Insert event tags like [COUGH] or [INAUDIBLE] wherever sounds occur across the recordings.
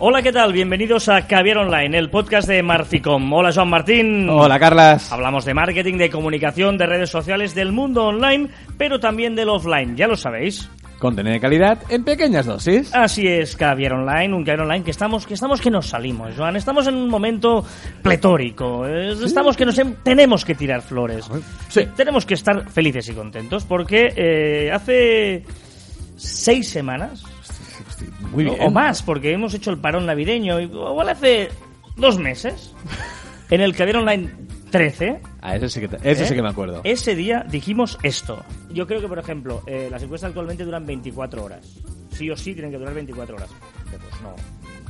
Hola, ¿qué tal? Bienvenidos a Caviar Online, el podcast de Marficom. Hola, Joan Martín. Hola, Carlas. Hablamos de marketing, de comunicación, de redes sociales, del mundo online, pero también del offline, ya lo sabéis. Contenido de calidad en pequeñas dosis. Así es, Caviar Online, un Caviar Online que estamos, que estamos que nos salimos, Joan. Estamos en un momento pletórico. Estamos que nos hem- tenemos que tirar flores. Sí. Tenemos que estar felices y contentos porque eh, hace seis semanas Muy o- bien. o más, porque hemos hecho el parón navideño, y- igual hace dos meses, en el Caviar Online 13. Ah, eso sí que, te- eso ¿eh? sí que me acuerdo. Ese día dijimos esto. Yo creo que, por ejemplo, eh, las encuestas actualmente duran 24 horas. Sí o sí tienen que durar 24 horas. Pues no.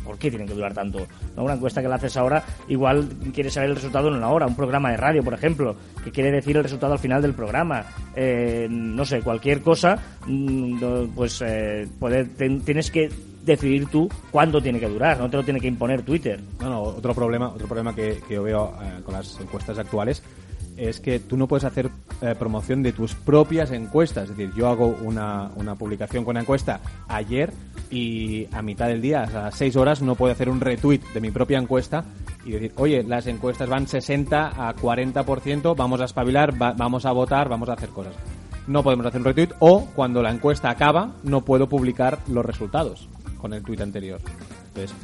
¿Por qué tienen que durar tanto? No, una encuesta que la haces ahora, igual quieres saber el resultado en una hora. Un programa de radio, por ejemplo, que quiere decir el resultado al final del programa. Eh, no sé, cualquier cosa, mm, pues eh, poder- ten- tienes que decidir tú cuándo tiene que durar. No te lo tiene que imponer Twitter. No, no, otro problema, otro problema que, que yo veo eh, con las encuestas actuales es que tú no puedes hacer eh, promoción de tus propias encuestas. Es decir, yo hago una, una publicación con una encuesta ayer y a mitad del día, a 6 horas, no puedo hacer un retweet de mi propia encuesta y decir, oye, las encuestas van 60 a 40%, vamos a espabilar, va- vamos a votar, vamos a hacer cosas. No podemos hacer un retweet o cuando la encuesta acaba no puedo publicar los resultados con el tweet anterior. Entonces,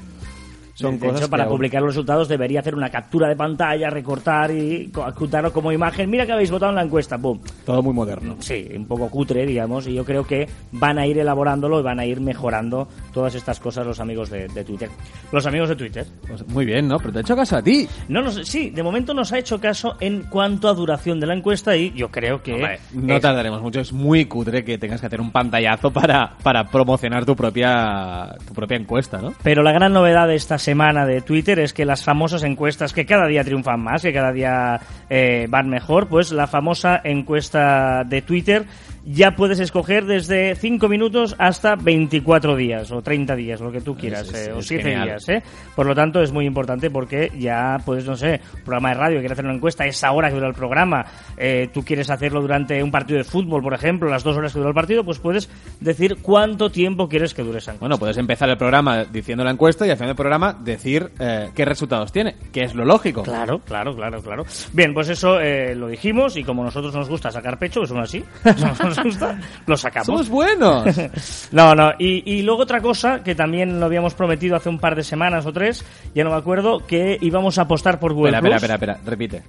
son de cosas hecho, para publicar los resultados debería hacer una captura de pantalla, recortar y adjuntarlo como imagen. Mira que habéis votado en la encuesta, ¡pum! Todo muy moderno. Sí, un poco cutre, digamos, y yo creo que van a ir elaborándolo y van a ir mejorando todas estas cosas los amigos de, de Twitter. Los amigos de Twitter. Pues muy bien, ¿no? Pero te he hecho caso a ti. No nos, sí, de momento nos ha hecho caso en cuanto a duración de la encuesta y yo creo que... Hombre, no es- tardaremos mucho. Es muy cutre que tengas que hacer un pantallazo para, para promocionar tu propia, tu propia encuesta, ¿no? Pero la gran novedad de esta semana de Twitter es que las famosas encuestas que cada día triunfan más, que cada día eh, van mejor, pues la famosa encuesta de Twitter ya puedes escoger desde 5 minutos hasta 24 días o 30 días, lo que tú quieras, Es- es- eh, o es 7 genial. días. ¿eh? Por lo tanto, es muy importante porque ya, pues no sé, programa de radio, quieres hacer una encuesta, esa hora que dura el programa, eh, tú quieres hacerlo durante un partido de fútbol, por ejemplo, las dos horas que dura el partido, pues puedes decir cuánto tiempo quieres que dure esa encuesta. Bueno, puedes empezar el programa diciendo la encuesta y al final del programa decir eh, qué resultados tiene, que es lo lógico. Claro, claro, claro, claro. Bien, pues eso eh, lo dijimos y como a nosotros nos gusta sacar pecho, que son así, [LAUGHS] nos gusta, lo sacamos. ¡Somos buenos! [LAUGHS] No, no, y, y luego otra cosa que también lo habíamos prometido hace un par de semanas o tres, ya no me acuerdo, que íbamos a apostar por Google espera, espera, espera, espera, repite.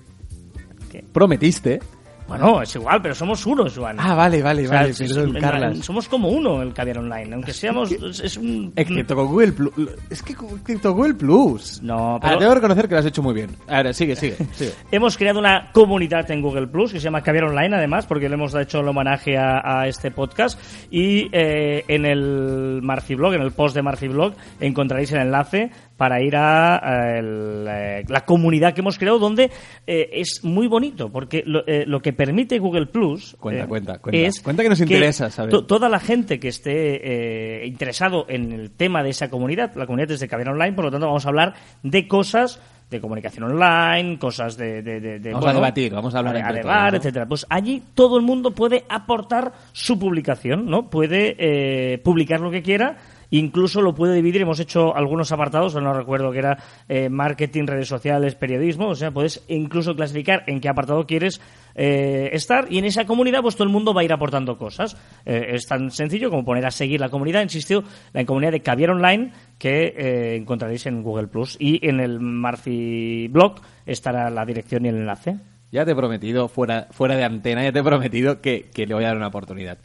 ¿Qué? Prometiste. Bueno, es igual, pero somos uno, Joan. Ah, vale, vale, O sea, vale, es- perdón, es- Carlas. Somos como uno el Caviar Online, aunque seamos... Es, un... Excepto con Google Plus. Es que excepto Google Plus. No, Ah, pero- debo reconocer que lo has hecho muy bien. Ahora, sigue, sigue, [LAUGHS] sigue. Hemos creado una comunidad en Google Plus que se llama Caviar Online, además, porque le hemos hecho el homenaje a, a este podcast. Y eh, en el Marfiblog, en el post de Marfiblog, encontraréis el enlace para ir a, a el, eh, la comunidad que hemos creado, donde eh, es muy bonito, porque lo, eh, lo que permite Google Plus Cuenta, eh, cuenta, cuenta. es Cuenta que nos interesa toda la gente que esté eh, interesado en el tema de esa comunidad, la comunidad es de Caviar Online, por lo tanto vamos a hablar de cosas de comunicación online, cosas de... de- de- de, Vamos a debatir, vamos a hablar a, todos, ¿no? etcétera. Pues allí todo el mundo puede aportar su publicación, ¿no? Puede eh, publicar lo que quiera Incluso lo puede dividir, hemos hecho algunos apartados, no recuerdo que era eh, marketing, redes sociales, periodismo, o sea, puedes incluso clasificar en qué apartado quieres eh, estar y en esa comunidad pues todo el mundo va a ir aportando cosas. Eh, es tan sencillo como poner a seguir la comunidad, insisto, la comunidad de Caviar Online que eh, encontraréis en Google Plus y en el Marfi blog estará la dirección y el enlace. Ya te he prometido, fuera, fuera de antena, ya te he prometido que, que le voy a dar una oportunidad.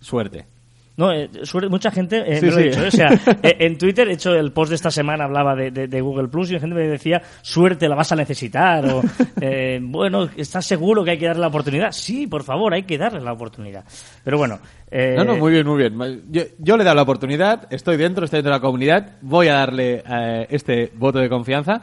Suerte. No, eh, suerte- mucha gente eh, Sí, me lo dicho, ¿eh? o sea, [LAUGHS] eh, en Twitter he hecho el post de esta semana, hablaba de, de- de Google Plus y la gente me decía, suerte, la vas a necesitar, o [LAUGHS] eh, bueno, ¿estás seguro que hay que darle la oportunidad? Sí, por favor, hay que darle la oportunidad. Pero bueno, eh, No, no, muy bien, muy bien. Yo, yo le he dado la oportunidad, estoy dentro, estoy dentro de la comunidad, voy a darle eh, este voto de confianza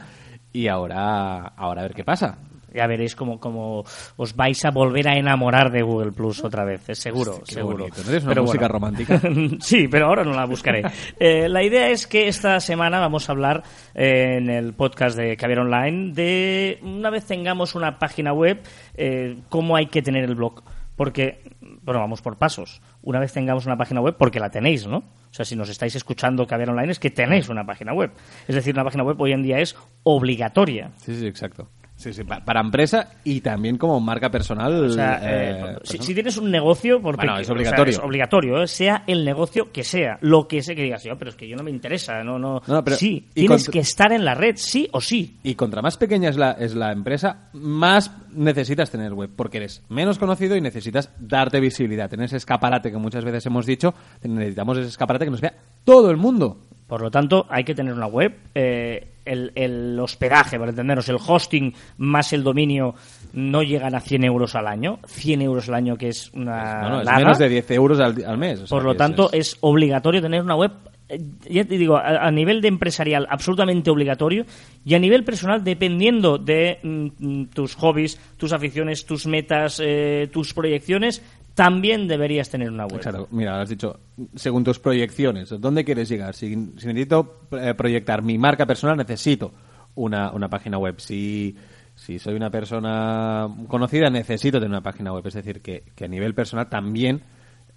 y ahora, ahora a ver qué pasa. Ya veréis cómo, cómo os vais a volver a enamorar de Google Plus otra vez, es seguro, Qué seguro. bonito, ¿no tienes una Pero música bueno. romántica? [LAUGHS] sí, pero ahora no la buscaré. [LAUGHS] Eh, la idea es que esta semana vamos a hablar eh, en el podcast de Caviar Online de una vez tengamos una página web, eh, cómo hay que tener el blog. Porque, bueno, vamos por pasos. Una vez tengamos una página web, porque la tenéis, ¿no? O sea, si nos estáis escuchando Caviar Online es que tenéis una página web. Es decir, una página web hoy en día es obligatoria. Sí, sí, exacto. Sí, sí, pa- para empresa y también como marca personal. O sea, eh, eh, si, tienes un negocio, por Bueno, es o sea, obligatorio. es obligatorio, ¿eh? sea el negocio que sea, lo que sea que digas, yo, pero es que yo no me interesa, no, no. No, pero- sí, tienes que estar en la red, sí o sí. Y contra más pequeña es la, es la empresa, más necesitas tener web, porque eres menos conocido y necesitas darte visibilidad. Tener ese escaparate que muchas veces hemos dicho, necesitamos ese escaparate que nos vea todo el mundo. Por lo tanto, hay que tener una web. eh, el, el hospedaje, para entendernos, el hosting más el dominio no llegan a 100 euros al año. 100 euros al año, que es una. Bueno, es nada. menos de 10 euros al, al mes. o sea Por lo tanto, es, obligatorio tener una web. eh, Ya te digo, a, a nivel de empresarial, absolutamente obligatorio. Y a nivel personal, dependiendo de mm, mm, tus hobbies, tus aficiones, tus metas, eh, tus proyecciones, también deberías tener una web. Exacto. Mira, has dicho, según tus proyecciones, ¿dónde quieres llegar? Si, si necesito eh, proyectar mi marca personal, necesito una, una página web. Si, si soy una persona conocida, necesito tener una página web. Es decir, que, que a nivel personal también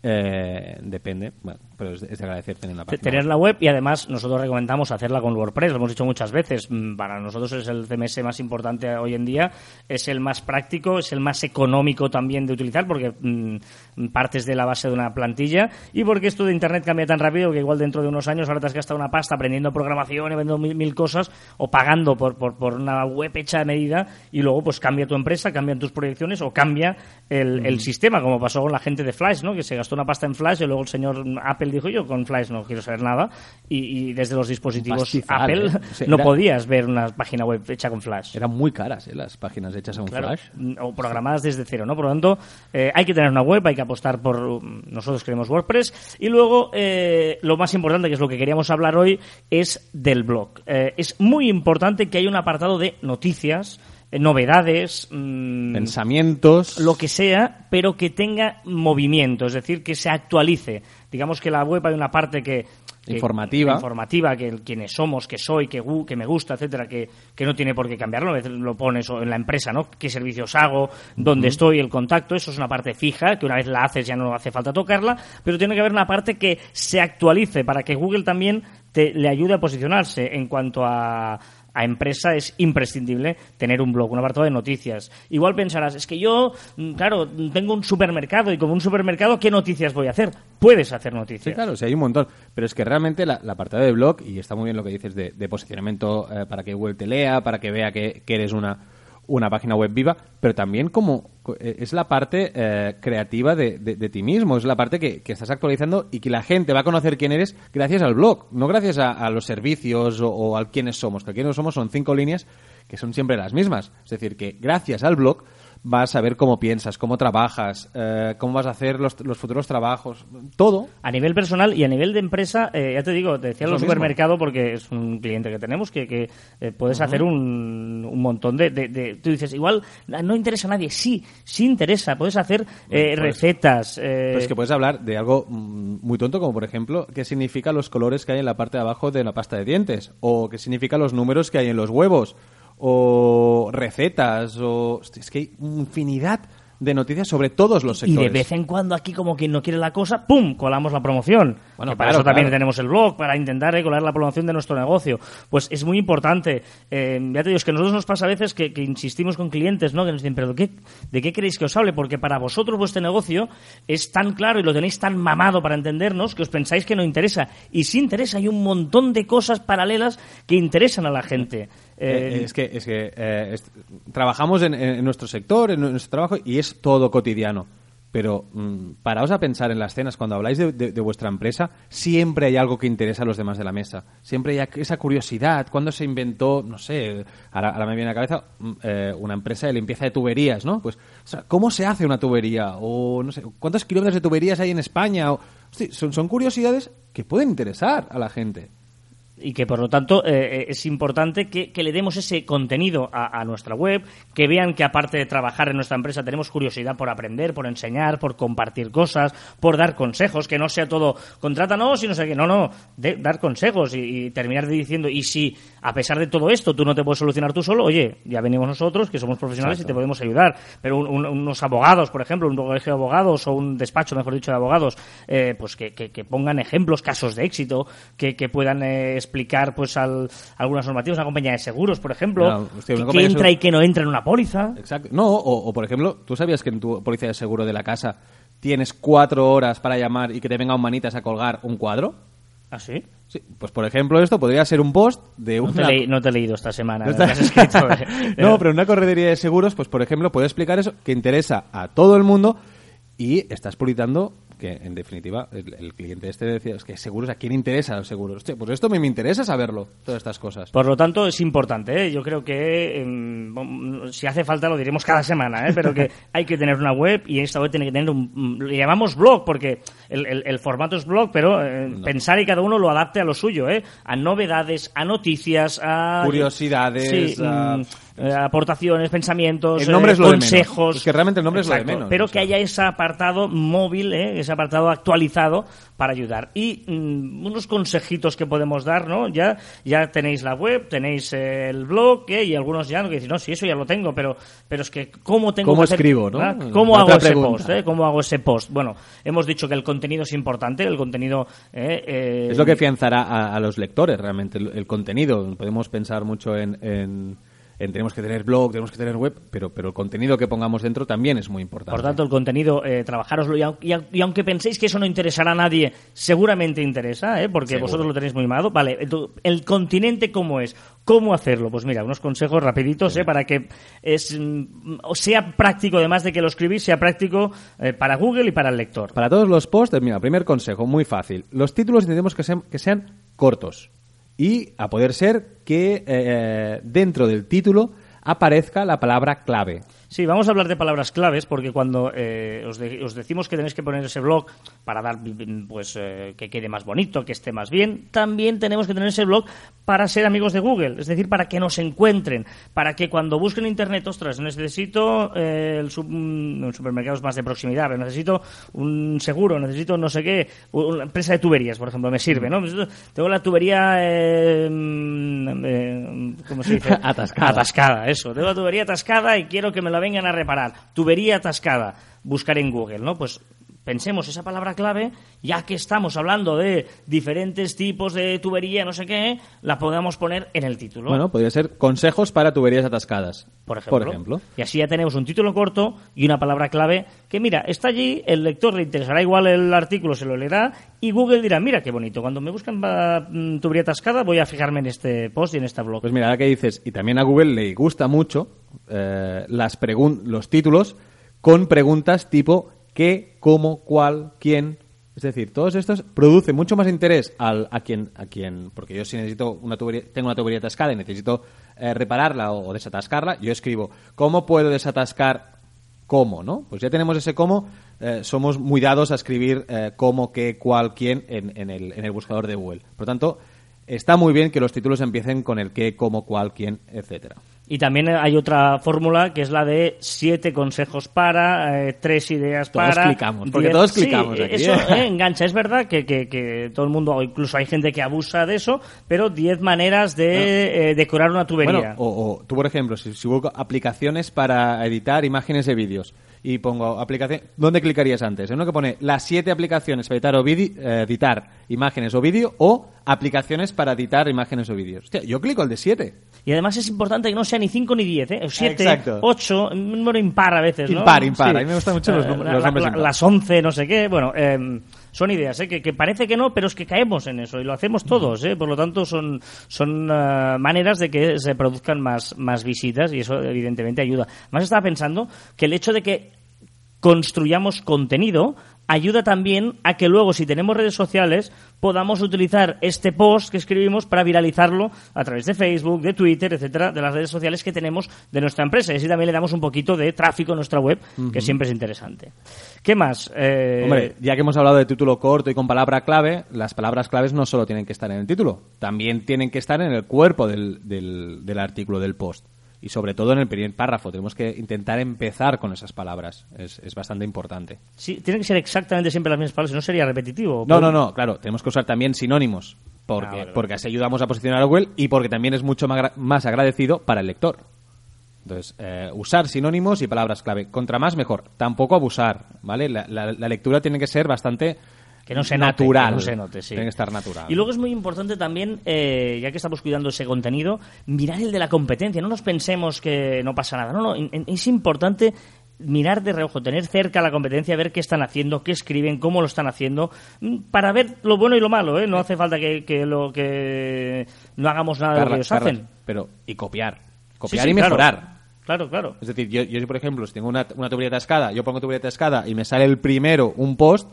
eh, depende, bueno, pero es de, de agradecer tener Te- página tener la web y además nosotros recomendamos hacerla con WordPress, lo hemos dicho muchas veces, Mm, para nosotros es el CMS más importante hoy en día, es el más práctico, es el más económico también de utilizar porque mm, partes de la base de una plantilla y porque esto de Internet cambia tan rápido que igual dentro de unos años ahora te has gastado una pasta aprendiendo programación y vendiendo mil, mil cosas o pagando por, por, por una web hecha a medida y luego pues cambia tu empresa, cambian tus proyecciones o cambia el, el sistema, como pasó con la gente de Flash, ¿no? que se gastó una pasta en Flash y luego el señor Apple dijo yo con Flash no quiero saber nada y, y desde los dispositivos pastizal, Apple ¿eh? O sea, no era- podías ver una página web hecha con Flash. Eran muy caras ¿eh? las páginas hechas en Claro, Flash. mm, o programadas desde cero, ¿no? Por lo tanto, eh, hay que tener una web, hay que apostar por... mm, Nosotros queremos WordPress. Y luego, eh, lo más importante, que es lo que queríamos hablar hoy, es del blog. Eh, es muy importante que haya un apartado de noticias, novedades... mm, Pensamientos. lo que sea, pero que tenga movimiento, es decir, que se actualice. Digamos que la web hay una parte que... que- Informativa. informativa, que quiénes somos, que soy, que, que me gusta, etcétera, que, que no tiene por qué cambiarlo, a veces lo pones en la empresa, ¿no? ¿Qué servicios hago? ¿Dónde estoy? El contacto, eso es una parte fija, que una vez la haces ya no hace falta tocarla, pero tiene que haber una parte que se actualice para que Google también te, le ayude a posicionarse en cuanto a a empresa es imprescindible tener un blog, un apartado de noticias. Igual pensarás, es que yo, mm, claro, tengo un supermercado y como un supermercado, ¿qué noticias voy a hacer? Puedes hacer noticias. Sí, claro, sí, hay un montón. Pero es que realmente la, la de blog, y está muy bien lo que dices de, de posicionamiento eh, para que Google te lea, para que vea que eres una, una página web viva, pero también como co- eh, es la parte eh, creativa de, de- ti mismo, es la parte que, que estás actualizando y que la gente va a conocer quién eres gracias al blog, no gracias a, a los servicios o, o al quiénes somos, que quiénes somos son cinco líneas que son siempre las mismas. Es decir, que gracias al blog vas a ver cómo piensas, cómo trabajas, eh, cómo vas a hacer los, los futuros trabajos, todo. A nivel personal y a nivel de empresa, eh, ya te digo, te decía Es lo supermercado porque es un cliente que tenemos que, que eh, puedes hacer un, un montón de, de- de- Tú dices, igual no interesa a nadie. Sí, sí interesa. Puedes hacer eh, Pues- recetas. eh, Pues que puedes hablar de algo mm, muy tonto, como por ejemplo, qué significa los colores que hay en la parte de abajo de la pasta de dientes, o qué significa los números que hay en los huevos, o recetas, o... Es que hay infinidad de noticias sobre todos los y sectores. de vez en cuando aquí como quien no quiere la cosa, ¡pum! colamos la promoción. Bueno, Que para claro, eso también claro. tenemos el blog, para intentar colar la promoción de nuestro negocio. Pues es muy importante. Eh, ya te digo, es que a nosotros nos pasa a veces que, que insistimos con clientes, ¿no? Que nos dicen, pero ¿de qué, ¿de qué queréis que os hable? Porque para vosotros vuestro negocio es tan claro y lo tenéis tan mamado para entendernos que os pensáis que no interesa. Y sí interesa, hay un montón de cosas paralelas que interesan a la gente. Eh, es que, es que eh, trabajamos en, nuestro sector, en nuestro trabajo, y es todo cotidiano. Pero mm, paraos a pensar en las cenas, cuando habláis de, vuestra empresa, siempre hay algo que interesa a los demás de la mesa. Siempre hay esa curiosidad. ¿Cuándo se inventó, no sé, ahora, me viene a la cabeza mm, eh, una empresa de limpieza de tuberías, ¿no? Pues, ¿cómo se hace una tubería? O, no sé, ¿cuántos kilómetros de tuberías hay en España? O, son curiosidades que pueden interesar a la gente. Y que por lo tanto eh, eh, es importante que, le demos ese contenido a, nuestra web, que vean que aparte de trabajar en nuestra empresa tenemos curiosidad por aprender, por enseñar, por compartir cosas, por dar consejos, que no sea todo contrátanos y no sé qué, no, no, de, dar consejos y, terminar diciendo, y si a pesar de todo esto tú no te puedes solucionar tú solo, oye, ya venimos nosotros que somos profesionales y te podemos ayudar, pero unos abogados, por ejemplo, un colegio de abogados o un despacho, mejor dicho, de abogados, eh, pues que, pongan ejemplos, casos de éxito, que, puedan explicar pues al, algunas normativas, una compañía de seguros, por ejemplo, que, entra y que no entra en una póliza. Exacto. No, o, por ejemplo, ¿tú sabías que en tu póliza de seguro de la casa tienes cuatro horas para llamar y que te venga un manitas a colgar un cuadro? ¿Ah, sí? Sí, pues por ejemplo esto podría ser un post de un... No, te he leído esta semana. no, [LAUGHS] pero una corredería de seguros, pues por ejemplo puede explicar eso que interesa a todo el mundo y estás publicando que en definitiva el, cliente este decía, es que seguros, ¿a quién interesa los seguros? Hostia, pues esto me, me, interesa saberlo, todas estas cosas. Por lo tanto, es importante, ¿eh? yo creo que em, si hace falta lo diremos cada semana, ¿eh? pero que [LAUGHS] hay que tener una web y esta web tiene que tener un... Le llamamos blog porque el, el, formato es blog, pero eh, pensar y cada uno lo adapte a lo suyo, ¿eh? a novedades, a noticias, a... Curiosidades, a... Eh, aportaciones, pensamientos, el nombre eh, consejos. Es que realmente el nombre es lo de menos. Pero que haya ese apartado móvil, eh, ese apartado actualizado para ayudar. Y mm, unos consejitos que podemos dar, ¿no? Ya, ya tenéis la web, tenéis el blog, y algunos ya no que dicen, no, sí, eso ya lo tengo, pero, pero es que ¿cómo tengo ¿Cómo que escribo, ¿no? ¿Cómo hago ese post? ¿Cómo hago ese post? Bueno, hemos dicho que el contenido es importante, el contenido... es lo que afianzará a, los lectores, realmente, el, contenido. Podemos pensar mucho en tenemos que tener blog, tenemos que tener web, pero, pero el contenido que pongamos dentro también es muy importante. Por tanto, el contenido, eh, trabajároslo. Y, y, aunque penséis que eso no interesará a nadie, seguramente interesa, ¿eh? porque vosotros lo tenéis muy malo. Vale, el continente, ¿cómo es? ¿Cómo hacerlo? Pues mira, unos consejos rapiditos ¿eh? para que es, mm, sea práctico, además de que lo escribís, sea práctico eh, para Google y para el lector. Para todos los posts, mira, primer consejo, muy fácil. Los títulos tenemos que, sean, que sean cortos y a poder ser que eh, dentro del título aparezca la palabra clave. Sí, vamos a hablar de palabras claves porque cuando eh, os, decimos que tenéis que poner ese blog para dar, pues, eh, que quede más bonito, que esté más bien, también tenemos que tener ese blog para ser amigos de Google, es decir, para que nos encuentren, para que cuando busquen internet, ostras, necesito eh, el un supermercado más de proximidad, pero necesito un seguro, necesito no sé qué, una empresa de tuberías, por ejemplo, me sirve, ¿no? Tengo la tubería, ¿cómo se dice? [LAUGHS] atascada. Atascada, eso. Tengo la tubería atascada y quiero que me la vengan a reparar. Tubería atascada. Buscar en Google, ¿no? Pues pensemos esa palabra clave, ya que estamos hablando de diferentes tipos de tubería, no sé qué, la podamos poner en el título. Bueno, podría ser consejos para tuberías atascadas. Por ejemplo. Y así ya tenemos un título corto y una palabra clave que, mira, está allí, el lector le interesará igual el artículo, se lo leerá y Google dirá, mira qué bonito, cuando me buscan mm, tubería atascada voy a fijarme en este post y en este blog. Pues mira, ahora que dices, y también a Google le gusta mucho eh, las los títulos con preguntas tipo qué, cómo, cuál, quién. Es decir, todos estos producen mucho más interés al, a quien, a quien, porque yo si necesito una tubería, tengo una tubería atascada y necesito eh, repararla o, desatascarla, yo escribo cómo puedo desatascar cómo, ¿no? Pues ya tenemos ese cómo, eh, somos muy dados a escribir cómo, qué, cuál, quién en, en, el, en el buscador de Google. Por lo tanto, está muy bien que los títulos empiecen con el qué, cómo, cuál, quién, etcétera. Y también hay otra fórmula que es la de siete consejos para, eh, tres ideas todos para. Clicamos, porque todos clicamos. Aquí, eso ¿eh? engancha. Es verdad que, que, todo el mundo, incluso hay gente que abusa de eso, pero diez maneras de eh, decorar una tubería. Bueno, o, tú, por ejemplo, si, si busco aplicaciones para editar imágenes de vídeos y pongo aplicación, ¿dónde clicarías antes? En uno que pone las siete aplicaciones para editar, o editar imágenes o vídeo o aplicaciones para editar imágenes o vídeos. Hostia, yo clico el de siete. Y además es importante que no sea ni 5 ni 10, ¿eh? 7, 8, un número impar a veces, ¿no? Impar, impar. A mí me gustan mucho los, eh, los nombres Las 11, no sé qué. Bueno, eh, son ideas, ¿eh? Que, que, parece que no, pero es que caemos en eso y lo hacemos todos, ¿eh? Por lo tanto, son, son uh, maneras de que se produzcan más, más visitas y eso evidentemente ayuda. Más estaba pensando que el hecho de que construyamos contenido ayuda también a que luego, si tenemos redes sociales, podamos utilizar este post que escribimos para viralizarlo a través de Facebook, de Twitter, etcétera, de las redes sociales que tenemos de nuestra empresa. Y así también le damos un poquito de tráfico a nuestra web, que siempre es interesante. ¿Qué más? Eh, Hombre, ya que hemos hablado de título corto y con palabra clave, las palabras claves no solo tienen que estar en el título, también tienen que estar en el cuerpo del, del, del artículo, del post. Y sobre todo en el primer párrafo. Tenemos que intentar empezar con esas palabras. Es, es bastante importante. Sí, tienen que ser exactamente siempre las mismas palabras, si no sería repetitivo. No, no, no, claro. Tenemos que usar también sinónimos. Porque, Ah, vale, vale. porque así ayudamos a posicionar a Google y porque también es mucho más agradecido para el lector. Entonces, eh, usar sinónimos y palabras clave. Contra más, mejor. Tampoco abusar, ¿vale? La, la- la lectura tiene que ser bastante Que no se note, natural. que no se note, sí. Tiene que estar natural. Y luego es muy importante también, eh, ya que estamos cuidando ese contenido, mirar el de la competencia. No nos pensemos que no pasa nada. No, no, en- en- es importante mirar de reojo, tener cerca la competencia, ver qué están haciendo, qué escriben, cómo lo están haciendo, mm, para ver lo bueno y lo malo. ¿eh? No hace falta que, que lo que no hagamos nada de lo que ellos Carla, hacen. Pero, y copiar. Copiar sí, y claro. mejorar. Claro, claro. Es decir, yo, yo, por ejemplo, si tengo una, una tubería atascada, yo pongo tubería atascada y me sale el primero un post,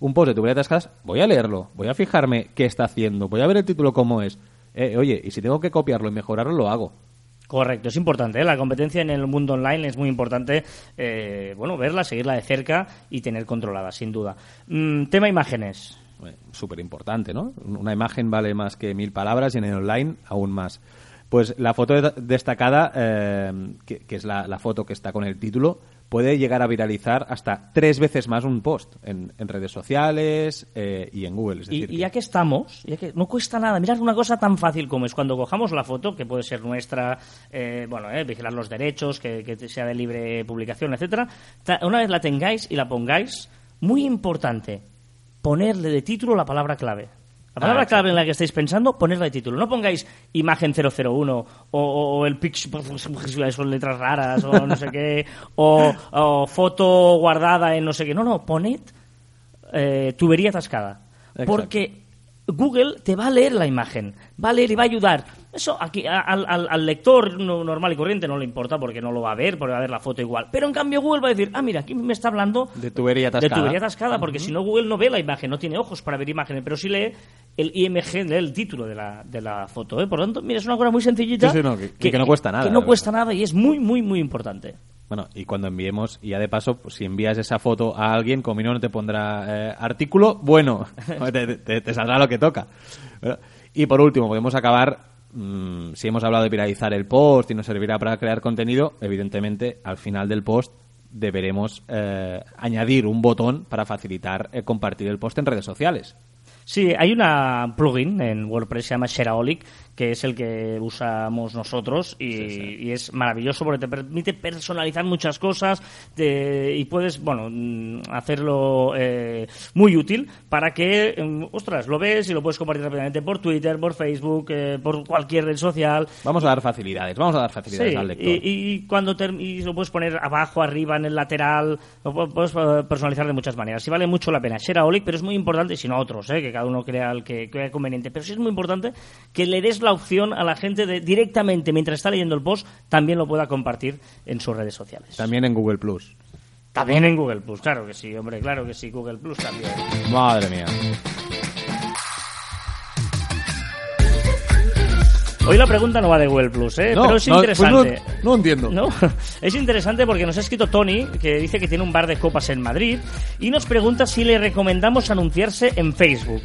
un post de tubería atascada, voy a leerlo, voy a fijarme qué está haciendo, voy a ver el título cómo es. Eh, oye, y si tengo que copiarlo y mejorarlo, lo hago. Correcto, es importante. ¿eh? La competencia en el mundo online es muy importante, eh, bueno, verla, seguirla de cerca y tener controlada, sin duda. Mm, tema imágenes. Bueno, Súper importante, ¿no? Una imagen vale más que mil palabras y en el online aún más. Pues la foto de- destacada, eh, que, que es la, la foto que está con el título, puede llegar a viralizar hasta tres veces más un post en, en redes sociales eh, y en Google. Es Y, decir, y ya que estamos, ya que no cuesta nada, mirad una cosa tan fácil como es cuando cojamos la foto, que puede ser nuestra, eh, bueno, eh, vigilar los derechos, que, que sea de libre publicación, etcétera. Una vez la tengáis y la pongáis, muy importante, ponerle de título la palabra clave. La palabra Ah, clave en la que estáis pensando, ponerla de título. No pongáis imagen 001 o, o- o el pix [LAUGHS] son letras raras o no sé qué, o, o foto guardada en no sé qué. No, no, poned eh, tubería atascada. Exacto. Porque Google te va a leer la imagen, va a leer y va a ayudar. Eso aquí al, al- al lector no- normal y corriente no le importa porque no lo va a ver, porque va a ver la foto igual. Pero en cambio Google va a decir, ah, mira, aquí me está hablando De tubería de atascada. tubería atascada, porque si no Google no ve la imagen, no tiene ojos para ver imágenes, pero sí lee el IMG, lee el título de la, de la foto. ¿eh? Por lo tanto, mira, es una cosa muy sencillita. Sí, sí, no, que- que no cuesta nada, Que no cuesta nada y es muy, muy, muy importante. Bueno, y cuando enviemos, y ya de paso, pues, si envías esa foto a alguien, como no te pondrá eh, artículo, bueno, [LAUGHS] te, te- te saldrá lo que toca. Y por último, podemos acabar, mm, si hemos hablado de viralizar el post y nos servirá para crear contenido, evidentemente, al final del post deberemos eh, añadir un botón para facilitar eh, compartir el post en redes sociales. Sí, hay una plugin en WordPress, se llama Shareaholic, que es el que usamos nosotros y, y es maravilloso porque te permite personalizar muchas cosas te- y puedes, bueno, mm, hacerlo eh, muy útil para que, mm, ostras, lo ves y lo puedes compartir rápidamente por Twitter, por Facebook, eh, por cualquier red social. Vamos a dar facilidades, vamos a dar facilidades Sí, al lector. y, y cuando ter- y lo puedes poner abajo, arriba, en el lateral, lo pu- puedes eh, personalizar de muchas maneras. Y vale mucho la pena. Shareaholic, pero es muy importante, si no otros, eh, que cada uno crea el que crea conveniente. Pero sí es muy importante que le des la opción a la gente de directamente, mientras está leyendo el post, también lo pueda compartir en sus redes sociales. También en Google Plus. También en Google Plus, claro que sí, hombre, claro que sí, Google Plus también. Madre mía. Hoy la pregunta no va de Google Plus, ¿eh? No, pero es pues interesante. no- no entiendo. ¿No? [LAUGHS] Es interesante porque nos ha escrito Tony, que dice que tiene un bar de copas en Madrid, y nos pregunta si le recomendamos anunciarse en Facebook.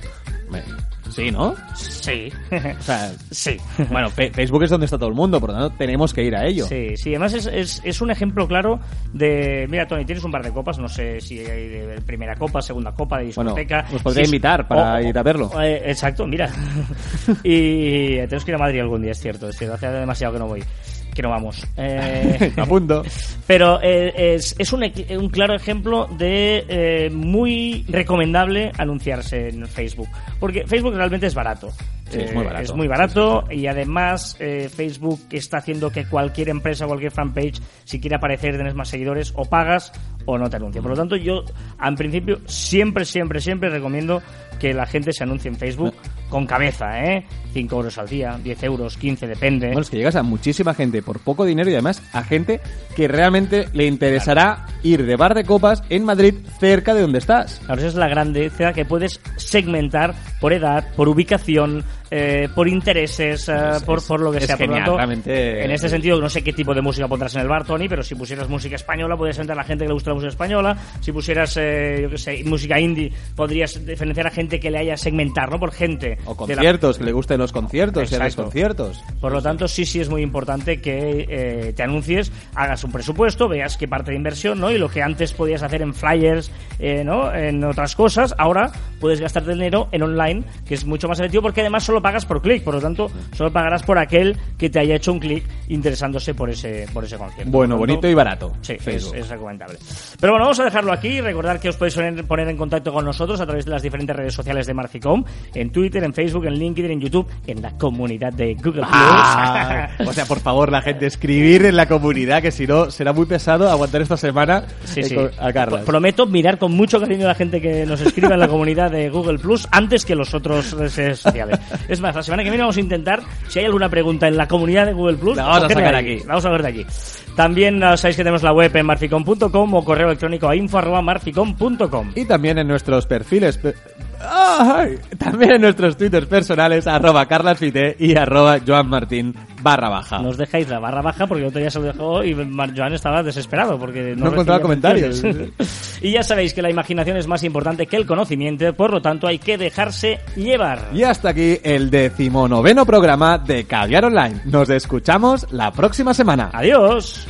Sí, ¿no? Sí. O sea, sí. Bueno, Facebook es donde está todo el mundo, por lo tanto tenemos que ir a ello. Sí, sí, además es, es, es un ejemplo claro de... Mira, Tony, tienes un bar de copas, no sé si hay de primera copa, segunda copa, de Bueno, discoteca... nos podría si es- invitar para o- ir a verlo. eh, exacto, mira. [LAUGHS] y tenemos que ir a Madrid algún día, es cierto, es cierto, hace demasiado que no voy, que no vamos. [LAUGHS] Eh, a punto. Pero eh, es, es un, un claro ejemplo de eh, muy recomendable anunciarse en Facebook. Porque Facebook realmente es barato. Sí, es muy Eh, barato. Es muy barato y además eh, Facebook está haciendo que cualquier empresa, cualquier fanpage, si quiere aparecer y tener más seguidores, o pagas o no te anuncia. Por lo tanto, yo, en principio, siempre, siempre, siempre recomiendo que la gente se anuncie en Facebook con cabeza, ¿eh? 5 euros al día, 10 euros, 15, depende. Bueno, es que llegas a muchísima gente por poco dinero y además a gente que realmente le interesará ir de bar de copas en Madrid cerca de donde estás. Claro, esa es la grandeza que puedes segmentar por edad, por ubicación, eh, por intereses, eh, Es- por, es- por lo que sea. Por lo genial, tanto, realmente- En este sentido, no sé qué tipo de música pondrás en el bar, Tony, pero si pusieras música española, podrías entrar a la gente que le gusta la música española. Si pusieras, eh, yo qué sé, música indie, podrías diferenciar a gente que le haya segmentar, ¿no? Por gente. O la- conciertos, que le gusten los conciertos, haces Exacto. conciertos. Por lo tanto, sí, sí es muy importante que eh, te anuncies, hagas un presupuesto, veas qué parte de inversión, ¿no? Y lo que antes podías hacer en flyers, eh, ¿no? En otras cosas, ahora puedes gastarte dinero en online, que es mucho más efectivo porque además solo pagas por clic, por lo tanto, solo pagarás por aquel que te haya hecho un clic interesándose por ese, por ese concierto. Bueno, tanto, bonito y barato. Sí, es, recomendable. Pero bueno, vamos a dejarlo aquí. Recordar que os podéis poner, en contacto con nosotros a través de las diferentes redes sociales de Marficom, en Twitter, en Facebook, en LinkedIn, en YouTube, en la comunidad de Google Plus. Ah, o sea, por favor, la gente, escribir en la comunidad, que si no, será muy pesado aguantar esta semana Sí, eh, sí. a Carlas. Pro- Prometo mirar con mucho cariño a la gente que nos escriba en la comunidad de Google Plus antes que los otros redes sociales. Es más, la semana que viene vamos a intentar, si hay alguna pregunta en la comunidad de Google Plus, La vamos a sacar de aquí. La vamos a ver de aquí. También sabéis que tenemos la web en marficom.com o correo electrónico a info.marficom.com. Y también en nuestros perfiles. ¡Ay! También en nuestros twitters personales, arroba carlasfite y arroba joanmartin barra baja. Nos dejáis la barra baja porque el otro día se lo dejó y Joan estaba desesperado porque no, No encontraba comentarios. [LAUGHS] y ya sabéis que la imaginación es más importante que el conocimiento, por lo tanto hay que dejarse llevar. Y hasta aquí el decimonoveno programa de Caviar Online. Nos escuchamos la próxima semana. Adiós.